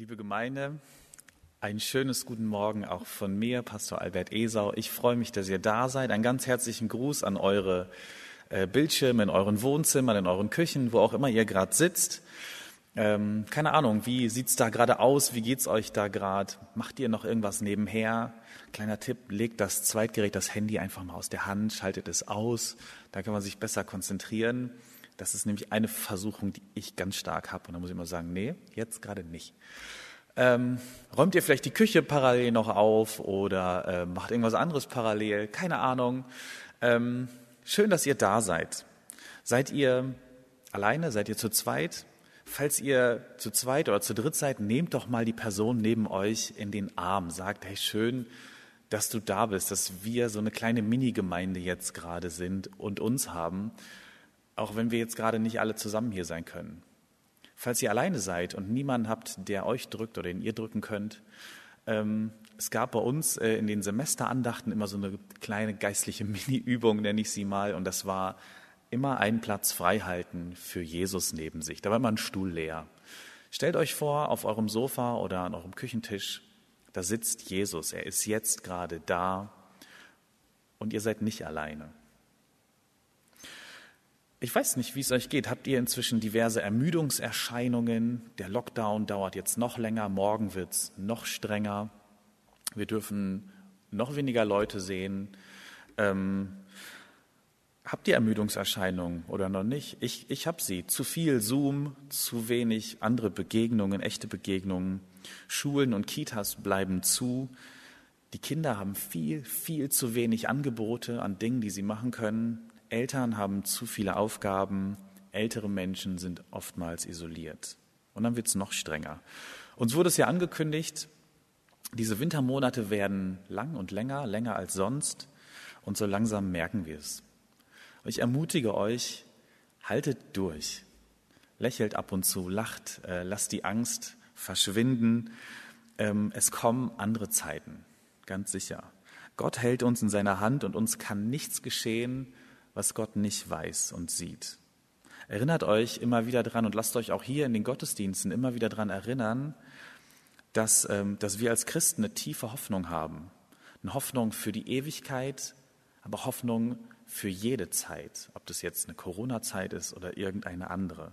Liebe Gemeinde, ein schönes guten Morgen auch von mir, Pastor Albert Esau. Ich freue mich, dass ihr da seid. Einen ganz herzlichen Gruß an eure äh, Bildschirme in euren Wohnzimmern, in euren Küchen, wo auch immer ihr gerade sitzt. Ähm, keine Ahnung, wie sieht's da gerade aus? Wie geht's euch da gerade? Macht ihr noch irgendwas nebenher? Kleiner Tipp, legt das Zweitgerät, das Handy einfach mal aus der Hand, schaltet es aus. Da kann man sich besser konzentrieren. Das ist nämlich eine Versuchung, die ich ganz stark habe. Und da muss ich immer sagen, nee, jetzt gerade nicht. Ähm, räumt ihr vielleicht die Küche parallel noch auf oder äh, macht irgendwas anderes parallel? Keine Ahnung. Ähm, schön, dass ihr da seid. Seid ihr alleine? Seid ihr zu zweit? Falls ihr zu zweit oder zu dritt seid, nehmt doch mal die Person neben euch in den Arm. Sagt, hey, schön, dass du da bist, dass wir so eine kleine Mini-Gemeinde jetzt gerade sind und uns haben auch wenn wir jetzt gerade nicht alle zusammen hier sein können. Falls ihr alleine seid und niemanden habt, der euch drückt oder den ihr drücken könnt, ähm, es gab bei uns äh, in den Semesterandachten immer so eine kleine geistliche Mini-Übung, nenne ich sie mal, und das war immer einen Platz frei halten für Jesus neben sich. Da war immer ein Stuhl leer. Stellt euch vor, auf eurem Sofa oder an eurem Küchentisch, da sitzt Jesus. Er ist jetzt gerade da und ihr seid nicht alleine. Ich weiß nicht, wie es euch geht. Habt ihr inzwischen diverse Ermüdungserscheinungen? Der Lockdown dauert jetzt noch länger, morgen wird es noch strenger. Wir dürfen noch weniger Leute sehen. Ähm, habt ihr Ermüdungserscheinungen oder noch nicht? Ich, ich habe sie. Zu viel Zoom, zu wenig andere Begegnungen, echte Begegnungen. Schulen und Kitas bleiben zu. Die Kinder haben viel, viel zu wenig Angebote an Dingen, die sie machen können. Eltern haben zu viele Aufgaben, ältere Menschen sind oftmals isoliert. Und dann wird es noch strenger. Uns wurde es ja angekündigt, diese Wintermonate werden lang und länger, länger als sonst. Und so langsam merken wir es. Ich ermutige euch, haltet durch. Lächelt ab und zu, lacht, äh, lasst die Angst verschwinden. Ähm, es kommen andere Zeiten, ganz sicher. Gott hält uns in seiner Hand und uns kann nichts geschehen, was Gott nicht weiß und sieht. Erinnert euch immer wieder dran und lasst euch auch hier in den Gottesdiensten immer wieder dran erinnern, dass, ähm, dass wir als Christen eine tiefe Hoffnung haben. Eine Hoffnung für die Ewigkeit, aber Hoffnung für jede Zeit, ob das jetzt eine Corona-Zeit ist oder irgendeine andere.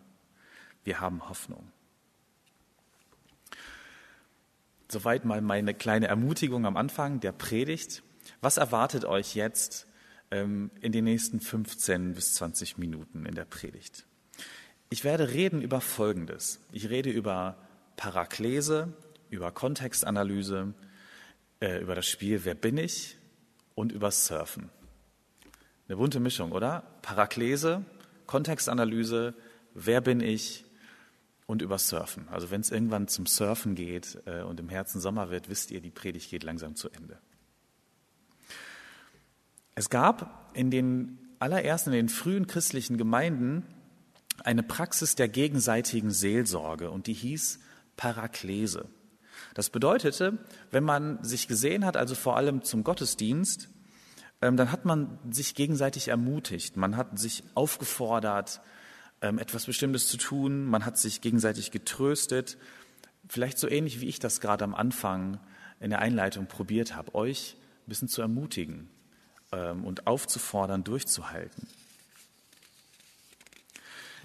Wir haben Hoffnung. Soweit mal meine kleine Ermutigung am Anfang der Predigt. Was erwartet euch jetzt in den nächsten 15 bis 20 Minuten in der Predigt. Ich werde reden über Folgendes. Ich rede über Paraklese, über Kontextanalyse, äh, über das Spiel Wer bin ich und über Surfen. Eine bunte Mischung, oder? Paraklese, Kontextanalyse, Wer bin ich und über Surfen. Also wenn es irgendwann zum Surfen geht äh, und im Herzen Sommer wird, wisst ihr, die Predigt geht langsam zu Ende. Es gab in den allerersten, in den frühen christlichen Gemeinden eine Praxis der gegenseitigen Seelsorge und die hieß Paraklese. Das bedeutete, wenn man sich gesehen hat, also vor allem zum Gottesdienst, ähm, dann hat man sich gegenseitig ermutigt, man hat sich aufgefordert, ähm, etwas Bestimmtes zu tun, man hat sich gegenseitig getröstet, vielleicht so ähnlich wie ich das gerade am Anfang in der Einleitung probiert habe, euch ein bisschen zu ermutigen, und aufzufordern, durchzuhalten.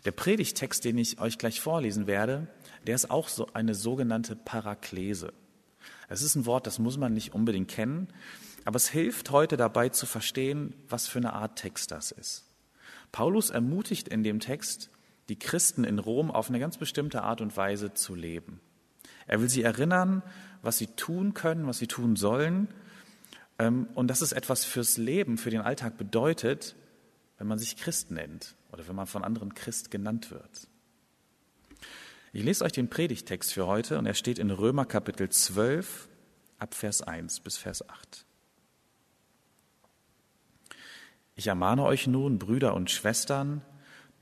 Der Predigtext, den ich euch gleich vorlesen werde, der ist auch so eine sogenannte Paraklese. Es ist ein Wort, das muss man nicht unbedingt kennen, aber es hilft heute dabei zu verstehen, was für eine Art Text das ist. Paulus ermutigt in dem Text, die Christen in Rom auf eine ganz bestimmte Art und Weise zu leben. Er will sie erinnern, was sie tun können, was sie tun sollen ähm, und dass es etwas fürs Leben, für den Alltag bedeutet, wenn man sich Christ nennt oder wenn man von anderen Christ genannt wird. Ich lese euch den Predigtext für heute und er steht in Römer Kapitel 12 ab Vers 1 bis Vers 8. Ich ermahne euch nun, Brüder und Schwestern,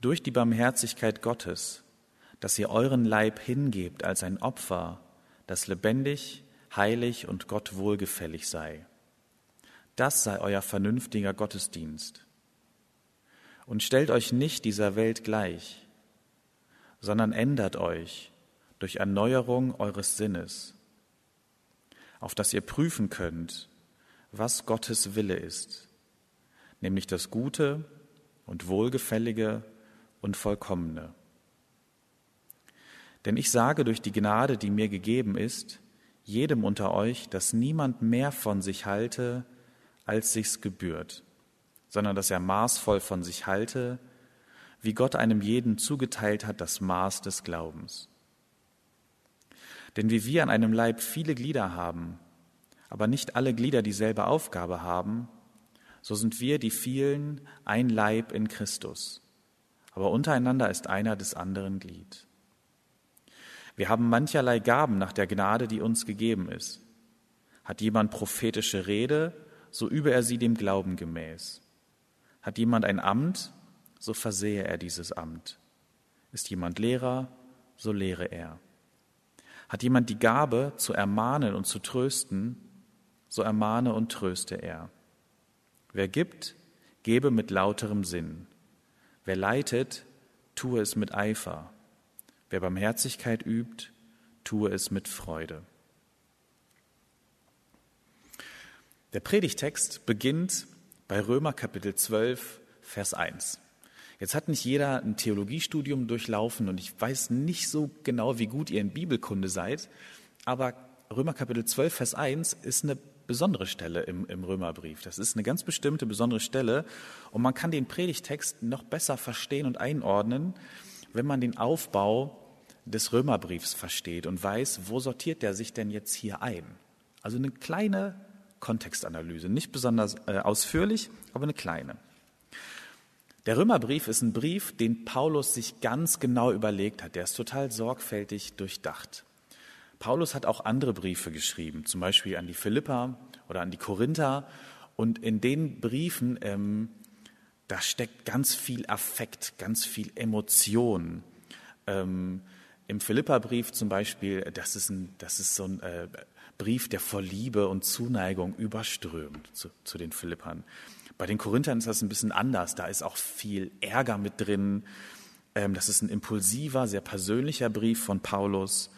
durch die Barmherzigkeit Gottes, dass ihr euren Leib hingebt als ein Opfer, das lebendig, heilig und Gott wohlgefällig sei. Das sei euer vernünftiger Gottesdienst. Und stellt euch nicht dieser Welt gleich, sondern ändert euch durch Erneuerung eures Sinnes, auf dass ihr prüfen könnt, was Gottes Wille ist, nämlich das Gute und Wohlgefällige und Vollkommene. Denn ich sage durch die Gnade, die mir gegeben ist, jedem unter euch, dass niemand mehr von sich halte, als sich's gebührt, sondern dass er maßvoll von sich halte, wie Gott einem jeden zugeteilt hat das Maß des Glaubens. Denn wie wir an einem Leib viele Glieder haben, aber nicht alle Glieder dieselbe Aufgabe haben, so sind wir die vielen ein Leib in Christus, aber untereinander ist einer des anderen Glied. Wir haben mancherlei Gaben nach der Gnade, die uns gegeben ist. Hat jemand prophetische Rede, so übe er sie dem Glauben gemäß. Hat jemand ein Amt, so versehe er dieses Amt. Ist jemand Lehrer, so lehre er. Hat jemand die Gabe, zu ermahnen und zu trösten, so ermahne und tröste er. Wer gibt, gebe mit lauterem Sinn. Wer leitet, tue es mit Eifer. Wer Barmherzigkeit übt, tue es mit Freude. Der Predigtext beginnt bei Römer Kapitel 12, Vers 1. Jetzt hat nicht jeder ein Theologiestudium durchlaufen und ich weiß nicht so genau, wie gut ihr in Bibelkunde seid, aber Römer Kapitel 12, Vers 1 ist eine besondere Stelle im, im Römerbrief. Das ist eine ganz bestimmte besondere Stelle und man kann den Predigtext noch besser verstehen und einordnen, wenn man den Aufbau des Römerbriefs versteht und weiß, wo sortiert der sich denn jetzt hier ein. Also eine kleine Kontextanalyse, nicht besonders äh, ausführlich, aber eine kleine. Der Römerbrief ist ein Brief, den Paulus sich ganz genau überlegt hat. Der ist total sorgfältig durchdacht. Paulus hat auch andere Briefe geschrieben, zum Beispiel an die Philippa oder an die Korinther. Und in den Briefen, ähm, da steckt ganz viel Affekt, ganz viel Emotion. Ähm, im Philipperbrief zum Beispiel, das ist, ein, das ist so ein äh, Brief, der vor Liebe und Zuneigung überströmt zu, zu den Philippern. Bei den Korinthern ist das ein bisschen anders. Da ist auch viel Ärger mit drin. Ähm, das ist ein impulsiver, sehr persönlicher Brief von Paulus,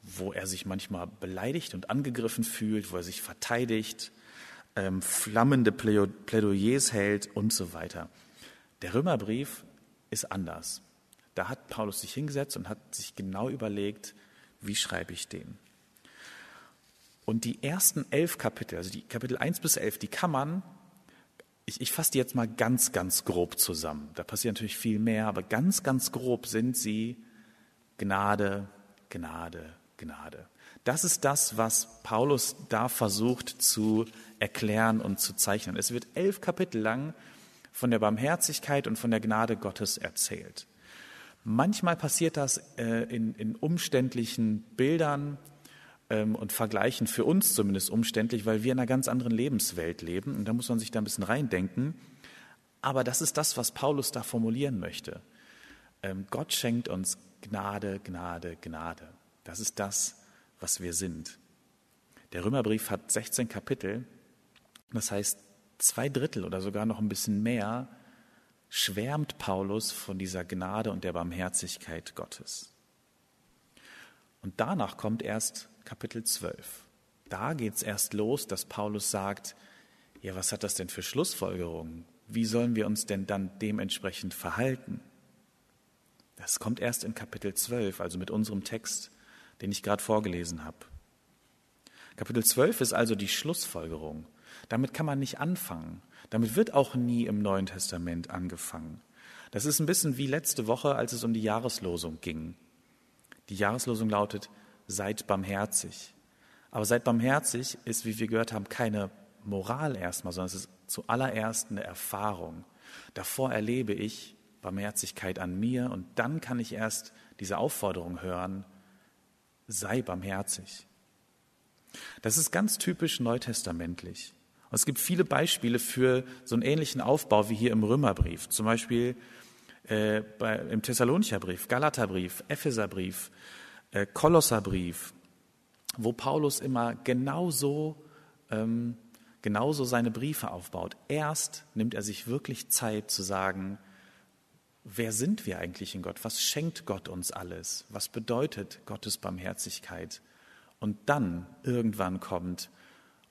wo er sich manchmal beleidigt und angegriffen fühlt, wo er sich verteidigt, ähm, flammende Plädoyers hält und so weiter. Der Römerbrief ist anders. Da hat Paulus sich hingesetzt und hat sich genau überlegt, wie schreibe ich den. Und die ersten elf Kapitel, also die Kapitel 1 bis 11, die kann man, ich, ich fasse die jetzt mal ganz, ganz grob zusammen. Da passiert natürlich viel mehr, aber ganz, ganz grob sind sie Gnade, Gnade, Gnade. Das ist das, was Paulus da versucht zu erklären und zu zeichnen. Es wird elf Kapitel lang von der Barmherzigkeit und von der Gnade Gottes erzählt. Manchmal passiert das äh, in, in, umständlichen Bildern und Vergleichen, für uns zumindest umständlich, weil wir in einer ganz anderen Lebenswelt leben. Und da muss man sich da ein bisschen reindenken. Aber das ist das, was Paulus da formulieren möchte. Ähm, Gott schenkt uns Gnade, Gnade, Gnade. Das ist das, was wir sind. Der Römerbrief hat 16 Kapitel. Das heißt, zwei Drittel oder sogar noch ein bisschen mehr schwärmt Paulus von dieser Gnade und der Barmherzigkeit Gottes. Und danach kommt erst Kapitel 12. Da geht es erst los, dass Paulus sagt, ja, was hat das denn für Schlussfolgerungen? Wie sollen wir uns denn dann dementsprechend verhalten? Das kommt erst in Kapitel 12, also mit unserem Text, den ich gerade vorgelesen habe. Kapitel 12 ist also die Schlussfolgerung. Damit kann man nicht anfangen. Damit wird auch nie im Neuen Testament angefangen. Das ist ein bisschen wie letzte Woche, als es um die Jahreslosung ging. Die Jahreslosung lautet, seid barmherzig. Aber seid barmherzig ist, wie wir gehört haben, keine Moral erstmal, sondern es ist zuallererst eine Erfahrung. Davor erlebe ich Barmherzigkeit an mir und dann kann ich erst diese Aufforderung hören, sei barmherzig. Das ist ganz typisch neutestamentlich. Und es gibt viele Beispiele für so einen ähnlichen Aufbau wie hier im Römerbrief. Zum Beispiel äh, bei, im Thessalonicher Brief, Galaterbrief, Epheserbrief, Kolosserbrief, wo Paulus immer genauso, ähm, genauso seine Briefe aufbaut. Erst nimmt er sich wirklich Zeit zu sagen, wer sind wir eigentlich in Gott? Was schenkt Gott uns alles? Was bedeutet Gottes Barmherzigkeit? Und dann irgendwann kommt,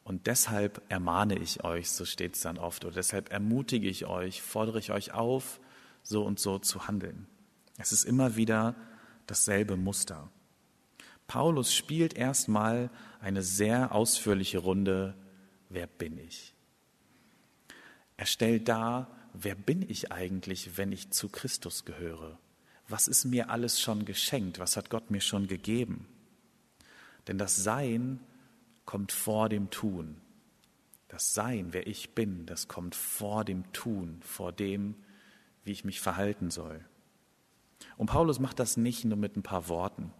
und deshalb ermahne ich euch, so steht es dann oft, oder deshalb ermutige ich euch, fordere ich euch auf, so und so zu handeln. Es ist immer wieder dasselbe Muster. Paulus spielt erstmal eine sehr ausführliche Runde, wer bin ich? Er stellt dar, wer bin ich eigentlich, wenn ich zu Christus gehöre? Was ist mir alles schon geschenkt? Was hat Gott mir schon gegeben? Denn das Sein kommt vor dem Tun. Das Sein, wer ich bin, das kommt vor dem Tun, vor dem, wie ich mich verhalten soll. Und Paulus macht das nicht nur mit ein paar Worten,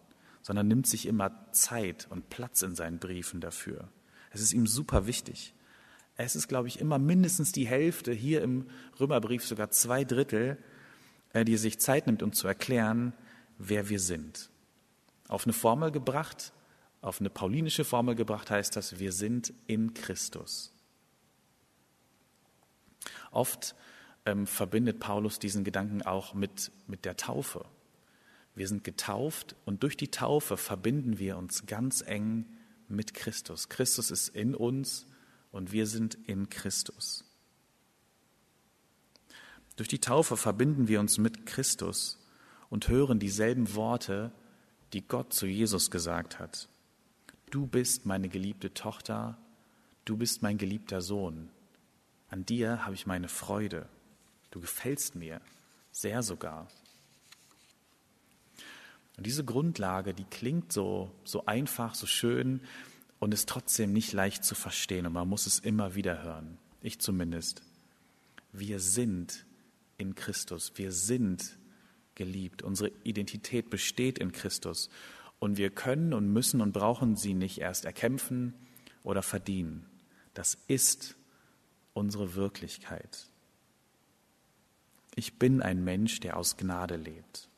sondern nimmt sich immer Zeit und Platz in seinen Briefen dafür. Es ist ihm super wichtig. Es ist, glaube ich, immer mindestens die Hälfte, hier im Römerbrief sogar zwei Drittel, äh, die sich Zeit nimmt, um zu erklären, wer wir sind. Auf eine Formel gebracht, auf eine paulinische Formel gebracht heißt das, wir sind in Christus. Oft ähm, verbindet Paulus diesen Gedanken auch mit, mit der Taufe. Wir sind getauft und durch die Taufe verbinden wir uns ganz eng mit Christus. Christus ist in uns und wir sind in Christus. Durch die Taufe verbinden wir uns mit Christus und hören dieselben Worte, die Gott zu Jesus gesagt hat. Du bist meine geliebte Tochter, du bist mein geliebter Sohn. An dir habe ich meine Freude. Du gefällst mir, sehr sogar. Und diese Grundlage, die klingt so, so einfach, so schön und ist trotzdem nicht leicht zu verstehen und man muss es immer wieder hören. Ich zumindest. Wir sind in Christus. Wir sind geliebt. Unsere Identität besteht in Christus. Und wir können und müssen und brauchen sie nicht erst erkämpfen oder verdienen. Das ist unsere Wirklichkeit. Ich bin ein Mensch, der aus Gnade lebt.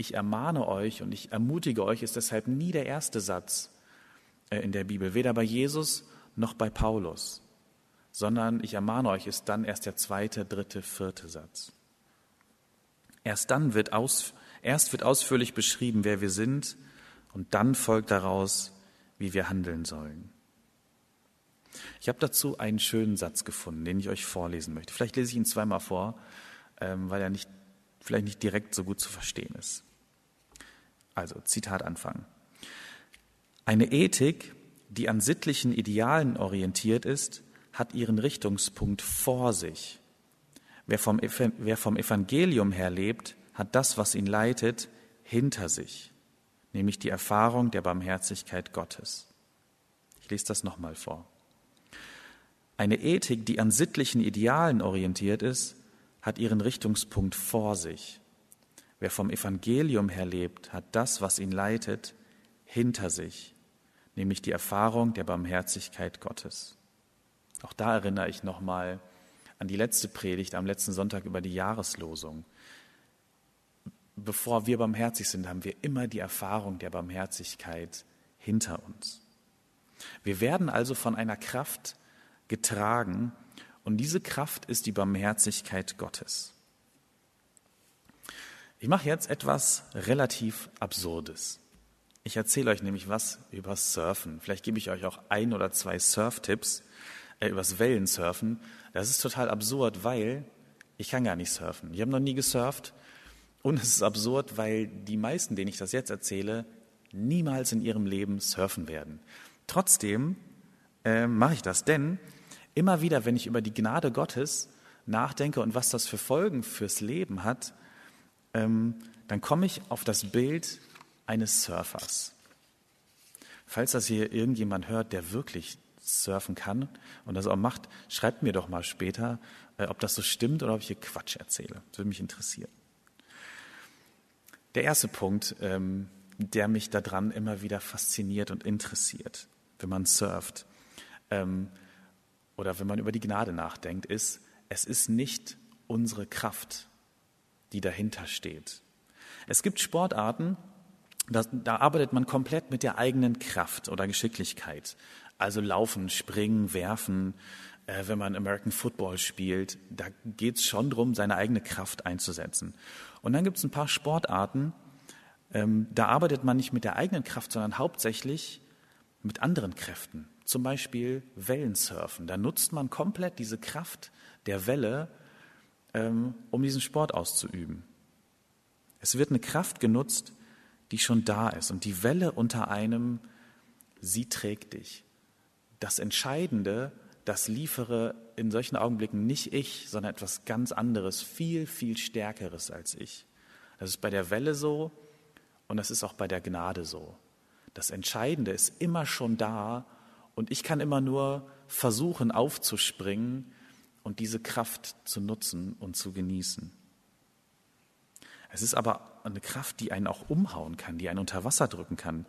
Ich ermahne euch und ich ermutige euch, ist deshalb nie der erste Satz äh, in der Bibel, weder bei Jesus noch bei Paulus, sondern ich ermahne euch, ist dann erst der zweite, dritte, vierte Satz. Erst dann wird aus, erst wird ausführlich beschrieben, wer wir sind, und dann folgt daraus, wie wir handeln sollen. Ich habe dazu einen schönen Satz gefunden, den ich euch vorlesen möchte. Vielleicht lese ich ihn zweimal vor, ähm, weil er nicht, vielleicht nicht direkt so gut zu verstehen ist. Also, Zitat Anfang. Eine Ethik, die an sittlichen Idealen orientiert ist, hat ihren Richtungspunkt vor sich. Wer vom, wer vom Evangelium her lebt, hat das, was ihn leitet, hinter sich, nämlich die Erfahrung der Barmherzigkeit Gottes. Ich lese das nochmal vor. Eine Ethik, die an sittlichen Idealen orientiert ist, hat ihren Richtungspunkt vor sich. Wer vom Evangelium her lebt, hat das, was ihn leitet, hinter sich, nämlich die Erfahrung der Barmherzigkeit Gottes. Auch da erinnere ich nochmal an die letzte Predigt am letzten Sonntag über die Jahreslosung. Bevor wir barmherzig sind, haben wir immer die Erfahrung der Barmherzigkeit hinter uns. Wir werden also von einer Kraft getragen. Und diese Kraft ist die Barmherzigkeit Gottes. Ich mache jetzt etwas relativ Absurdes. Ich erzähle euch nämlich was über Surfen. Vielleicht gebe ich euch auch ein oder zwei Surf-Tipps äh, übers Wellensurfen. Das ist total absurd, weil ich kann gar nicht surfen. Ich habe noch nie gesurft. Und es ist absurd, weil die meisten, denen ich das jetzt erzähle, niemals in ihrem Leben surfen werden. Trotzdem äh, mache ich das, denn Immer wieder, wenn ich über die Gnade Gottes nachdenke und was das für Folgen fürs Leben hat, ähm, dann komme ich auf das Bild eines Surfers. Falls das hier irgendjemand hört, der wirklich surfen kann und das auch macht, schreibt mir doch mal später, äh, ob das so stimmt oder ob ich hier Quatsch erzähle. Das würde mich interessieren. Der erste Punkt, ähm, der mich daran immer wieder fasziniert und interessiert, wenn man surft. Ähm, oder wenn man über die Gnade nachdenkt, ist, es ist nicht unsere Kraft, die dahinter steht. Es gibt Sportarten, da, da arbeitet man komplett mit der eigenen Kraft oder Geschicklichkeit. Also laufen, springen, werfen, äh, wenn man American Football spielt, da geht es schon darum, seine eigene Kraft einzusetzen. Und dann gibt es ein paar Sportarten, ähm, da arbeitet man nicht mit der eigenen Kraft, sondern hauptsächlich mit anderen Kräften. Zum Beispiel Wellensurfen. Da nutzt man komplett diese Kraft der Welle, um diesen Sport auszuüben. Es wird eine Kraft genutzt, die schon da ist. Und die Welle unter einem, sie trägt dich. Das Entscheidende, das liefere in solchen Augenblicken nicht ich, sondern etwas ganz anderes, viel, viel Stärkeres als ich. Das ist bei der Welle so und das ist auch bei der Gnade so. Das Entscheidende ist immer schon da und ich kann immer nur versuchen aufzuspringen und diese Kraft zu nutzen und zu genießen. Es ist aber eine Kraft, die einen auch umhauen kann, die einen unter Wasser drücken kann.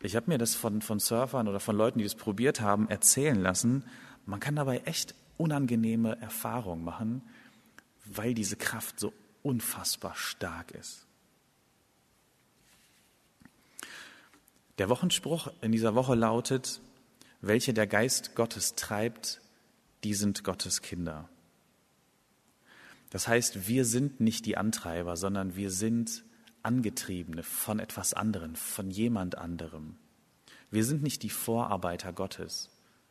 Ich habe mir das von, von Surfern oder von Leuten, die das probiert haben, erzählen lassen. Man kann dabei echt unangenehme Erfahrungen machen, weil diese Kraft so unfassbar stark ist. Der Wochenspruch in dieser Woche lautet, welche der Geist Gottes treibt, die sind Gottes Kinder. Das heißt, wir sind nicht die Antreiber, sondern wir sind Angetriebene von etwas anderem, von jemand anderem. Wir sind nicht die Vorarbeiter Gottes,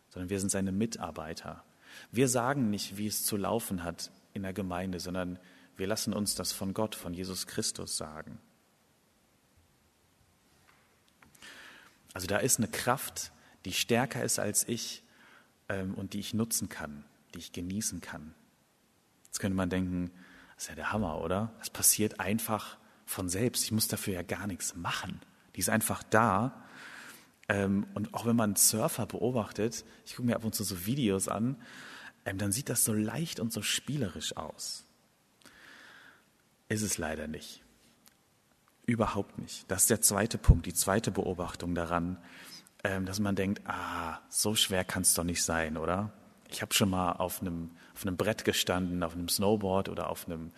sondern wir sind seine Mitarbeiter. Wir sagen nicht, wie es zu laufen hat in der Gemeinde, sondern wir lassen uns das von Gott, von Jesus Christus sagen. Also da ist eine Kraft, die stärker ist als ich ähm, und die ich nutzen kann, die ich genießen kann. Jetzt könnte man denken, das ist ja der Hammer, oder? Das passiert einfach von selbst. Ich muss dafür ja gar nichts machen. Die ist einfach da. Ähm, und auch wenn man Surfer beobachtet, ich gucke mir ab und zu so Videos an, ähm, dann sieht das so leicht und so spielerisch aus. Ist es leider nicht. Überhaupt nicht. Das ist der zweite Punkt, die zweite Beobachtung daran, dass man denkt, ah, so schwer kann es doch nicht sein, oder? Ich habe schon mal auf einem, auf einem Brett gestanden, auf einem Snowboard oder auf einem,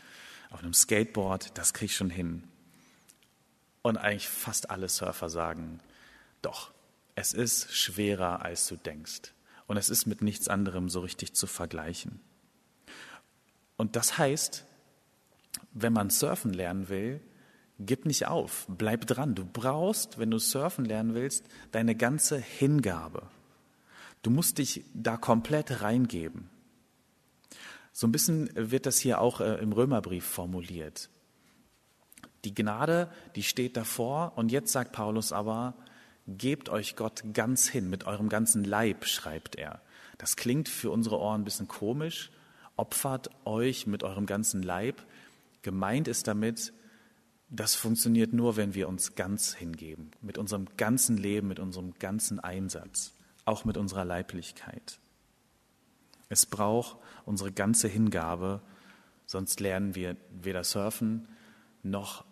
auf einem Skateboard, das kriege ich schon hin. Und eigentlich fast alle Surfer sagen, doch, es ist schwerer, als du denkst. Und es ist mit nichts anderem so richtig zu vergleichen. Und das heißt, wenn man surfen lernen will, gib nicht auf, bleib dran. Du brauchst, wenn du surfen lernen willst, deine ganze Hingabe. Du musst dich da komplett reingeben. So ein bisschen wird das hier auch äh, im Römerbrief formuliert. Die Gnade, die steht davor und jetzt sagt Paulus aber, gebt euch Gott ganz hin, mit eurem ganzen Leib, schreibt er. Das klingt für unsere Ohren ein bisschen komisch. Opfert euch mit eurem ganzen Leib. Gemeint ist damit, das funktioniert nur, wenn wir uns ganz hingeben, mit unserem ganzen Leben, mit unserem ganzen Einsatz auch mit unserer Leiblichkeit. Es braucht unsere ganze Hingabe, sonst lernen wir weder surfen noch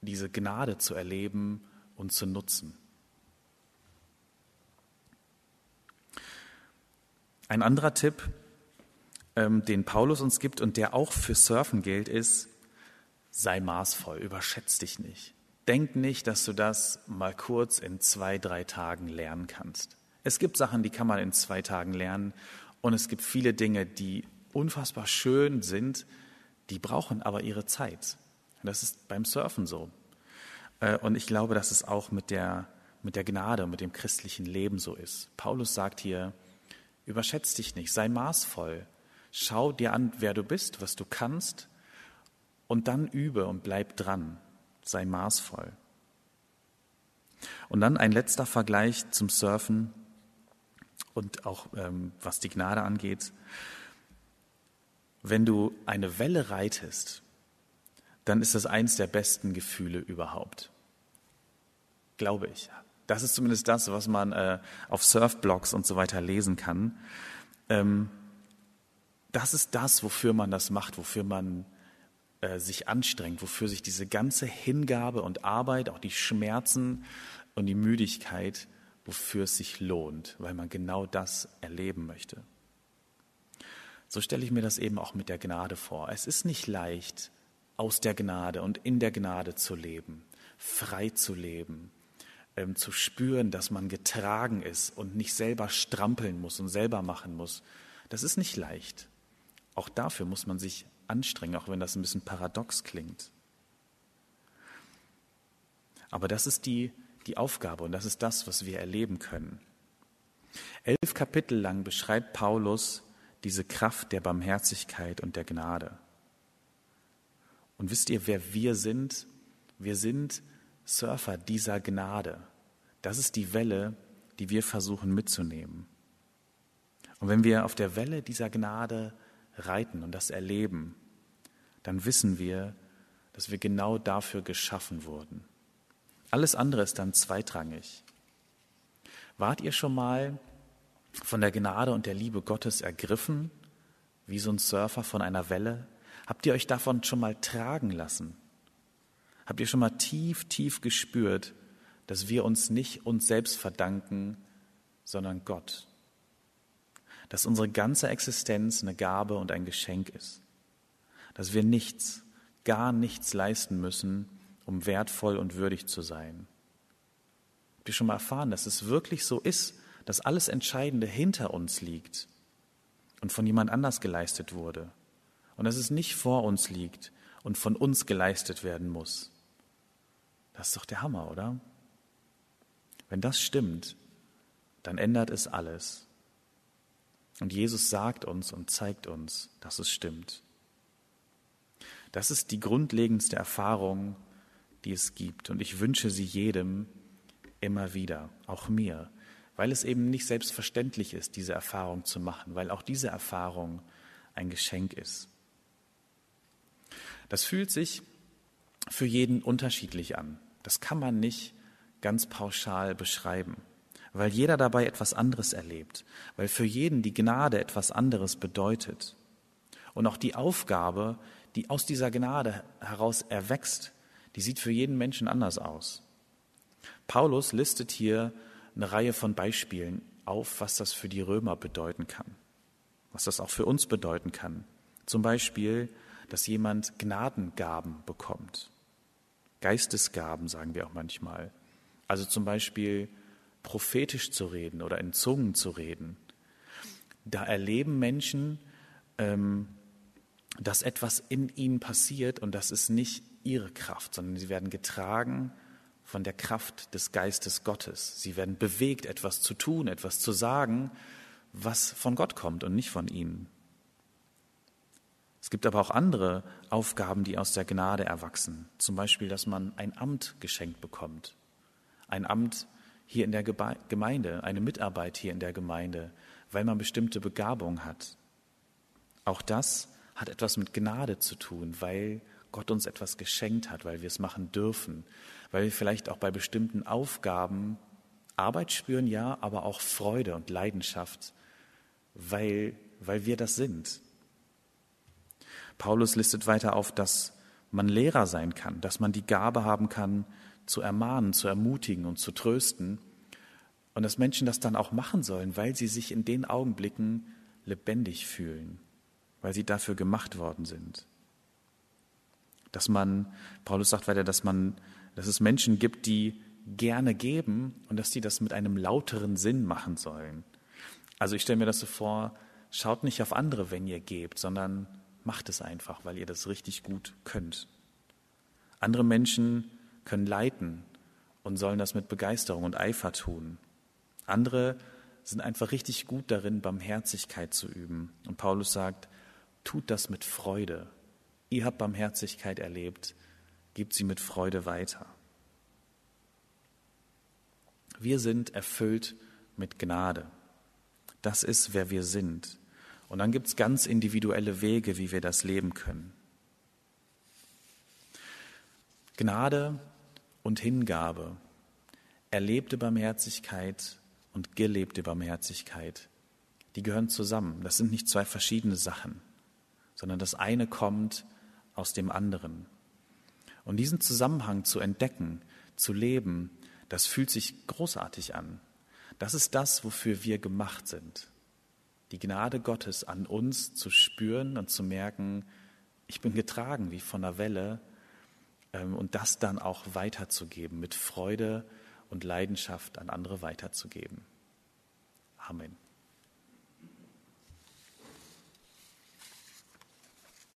diese Gnade zu erleben und zu nutzen. Ein anderer Tipp, ähm, den Paulus uns gibt und der auch für Surfen gilt, ist, sei maßvoll, überschätz dich nicht. Denk nicht, dass du das mal kurz in zwei, drei Tagen lernen kannst. Es gibt Sachen, die kann man in zwei Tagen lernen und es gibt viele Dinge, die unfassbar schön sind, die brauchen aber ihre Zeit. Das ist beim Surfen so. Äh, und ich glaube, dass es auch mit der, mit der Gnade, mit dem christlichen Leben so ist. Paulus sagt hier, überschätz dich nicht, sei maßvoll. Schau dir an, wer du bist, was du kannst und dann übe und bleib dran. Sei maßvoll. Und dann ein letzter Vergleich zum Surfen und auch ähm, was die Gnade angeht. Wenn du eine Welle reitest, dann ist das eins der besten Gefühle überhaupt. Glaube ich. Das ist zumindest das, was man äh, auf Surfblogs und so weiter lesen kann. Ähm, das ist das, wofür man das macht, wofür man äh, sich anstrengt, wofür sich diese ganze Hingabe und Arbeit, auch die Schmerzen und die Müdigkeit wofür es sich lohnt, weil man genau das erleben möchte. So stelle ich mir das eben auch mit der Gnade vor. Es ist nicht leicht, aus der Gnade und in der Gnade zu leben, frei zu leben, ähm, zu spüren, dass man getragen ist und nicht selber strampeln muss und selber machen muss. Das ist nicht leicht. Auch dafür muss man sich anstrengen, auch wenn das ein bisschen paradox klingt. Aber das ist die, die Aufgabe und das ist das, was wir erleben können. Elf Kapitel lang beschreibt Paulus diese Kraft der Barmherzigkeit und der Gnade. Und wisst ihr, wer wir sind? Wir sind Surfer dieser Gnade. Das ist die Welle, die wir versuchen mitzunehmen. Und wenn wir auf der Welle dieser Gnade reiten und das erleben, dann wissen wir, dass wir genau dafür geschaffen wurden. Alles andere ist dann zweitrangig. Wart ihr schon mal von der Gnade und der Liebe Gottes ergriffen, wie so ein Surfer von einer Welle? Habt ihr euch davon schon mal tragen lassen? Habt ihr schon mal tief, tief gespürt, dass wir uns nicht uns selbst verdanken, sondern Gott? Dass unsere ganze Existenz eine Gabe und ein Geschenk ist. Dass wir nichts, gar nichts leisten müssen, um wertvoll und würdig zu sein. Habt ihr schon mal erfahren, dass es wirklich so ist, dass alles Entscheidende hinter uns liegt und von jemand anders geleistet wurde und dass es nicht vor uns liegt und von uns geleistet werden muss. Das ist doch der Hammer, oder? Wenn das stimmt, dann ändert es alles. Und Jesus sagt uns und zeigt uns, dass es stimmt. Das ist die grundlegendste Erfahrung, die es gibt. Und ich wünsche sie jedem immer wieder, auch mir, weil es eben nicht selbstverständlich ist, diese Erfahrung zu machen, weil auch diese Erfahrung ein Geschenk ist. Das fühlt sich für jeden unterschiedlich an. Das kann man nicht ganz pauschal beschreiben, weil jeder dabei etwas anderes erlebt, weil für jeden die Gnade etwas anderes bedeutet. Und auch die Aufgabe, die aus dieser Gnade heraus erwächst, die sieht für jeden Menschen anders aus. Paulus listet hier eine Reihe von Beispielen auf, was das für die Römer bedeuten kann, was das auch für uns bedeuten kann. Zum Beispiel dass jemand Gnadengaben bekommt. Geistesgaben sagen wir auch manchmal. Also zum Beispiel prophetisch zu reden oder in Zungen zu reden. Da erleben Menschen, ähm, dass etwas in ihnen passiert und das ist nicht ihre Kraft, sondern sie werden getragen von der Kraft des Geistes Gottes. Sie werden bewegt, etwas zu tun, etwas zu sagen, was von Gott kommt und nicht von ihnen. Es gibt aber auch andere Aufgaben, die aus der Gnade erwachsen. Zum Beispiel, dass man ein Amt geschenkt bekommt. Ein Amt hier in der Gemeinde, eine Mitarbeit hier in der Gemeinde, weil man bestimmte Begabung hat. Auch das hat etwas mit Gnade zu tun, weil Gott uns etwas geschenkt hat, weil wir es machen dürfen, weil wir vielleicht auch bei bestimmten Aufgaben Arbeit spüren, ja, aber auch Freude und Leidenschaft, weil, weil wir das sind. Paulus listet weiter auf, dass man Lehrer sein kann, dass man die Gabe haben kann, zu ermahnen, zu ermutigen und zu trösten. Und dass Menschen das dann auch machen sollen, weil sie sich in den Augenblicken lebendig fühlen, weil sie dafür gemacht worden sind. Dass man, Paulus sagt weiter, dass man, dass es Menschen gibt, die gerne geben und dass die das mit einem lauteren Sinn machen sollen. Also ich stelle mir das so vor, schaut nicht auf andere, wenn ihr gebt, sondern Macht es einfach, weil ihr das richtig gut könnt. Andere Menschen können leiten und sollen das mit Begeisterung und Eifer tun. Andere sind einfach richtig gut darin, Barmherzigkeit zu üben. Und Paulus sagt, tut das mit Freude. Ihr habt Barmherzigkeit erlebt, gebt sie mit Freude weiter. Wir sind erfüllt mit Gnade. Das ist, wer wir sind. Und dann gibt es ganz individuelle Wege, wie wir das leben können. Gnade und Hingabe, erlebte Barmherzigkeit und gelebte Barmherzigkeit, die gehören zusammen. Das sind nicht zwei verschiedene Sachen, sondern das eine kommt aus dem anderen. Und diesen Zusammenhang zu entdecken, zu leben, das fühlt sich großartig an. Das ist das, wofür wir gemacht sind die Gnade Gottes an uns zu spüren und zu merken, ich bin getragen wie von einer Welle und das dann auch weiterzugeben, mit Freude und Leidenschaft an andere weiterzugeben. Amen.